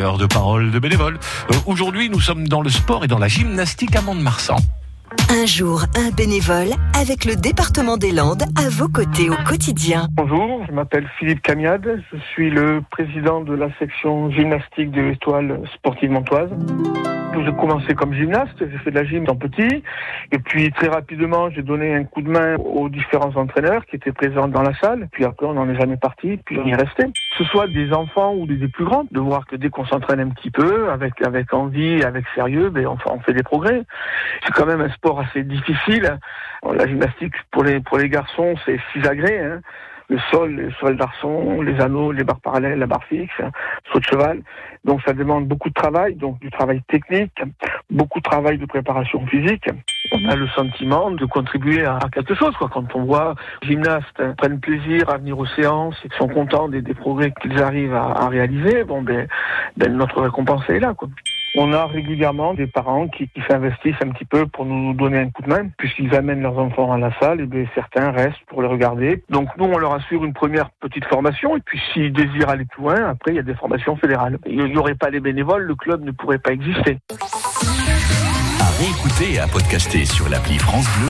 heure de parole de bénévoles. Euh, Aujourd'hui, nous sommes dans le sport et dans la gymnastique à Mont-de-Marsan. Un jour, un bénévole avec le département des Landes à vos côtés au quotidien. Bonjour, je m'appelle Philippe Camiade, je suis le président de la section gymnastique de l'étoile sportive montoise. J'ai commencé comme gymnaste, j'ai fait de la gym en petit, et puis très rapidement j'ai donné un coup de main aux différents entraîneurs qui étaient présents dans la salle, puis après on n'en est jamais parti, puis on y est resté. Que ce soit des enfants ou des, des plus grands, de voir que dès qu'on s'entraîne un petit peu, avec, avec envie, avec sérieux, ben on, on fait des progrès. C'est quand même un sport assez difficile. La gymnastique pour les, pour les garçons c'est six agrès, hein le sol, le sol d'arçon, les anneaux, les barres parallèles, la barre fixe, saut de cheval. Donc ça demande beaucoup de travail, donc du travail technique, beaucoup de travail de préparation physique. On a le sentiment de contribuer à quelque chose, quoi. Quand on voit gymnastes prennent plaisir à venir aux séances et sont contents des, des progrès qu'ils arrivent à, à, réaliser, bon ben, ben notre récompense est là, quoi. On a régulièrement des parents qui, s'investissent un petit peu pour nous donner un coup de main, puisqu'ils amènent leurs enfants à la salle, et bien certains restent pour les regarder. Donc nous, on leur assure une première petite formation, et puis s'ils désirent aller plus loin, après, il y a des formations fédérales. Il n'y aurait pas les bénévoles, le club ne pourrait pas exister. À réécouter et à podcaster sur l'appli France Bleu.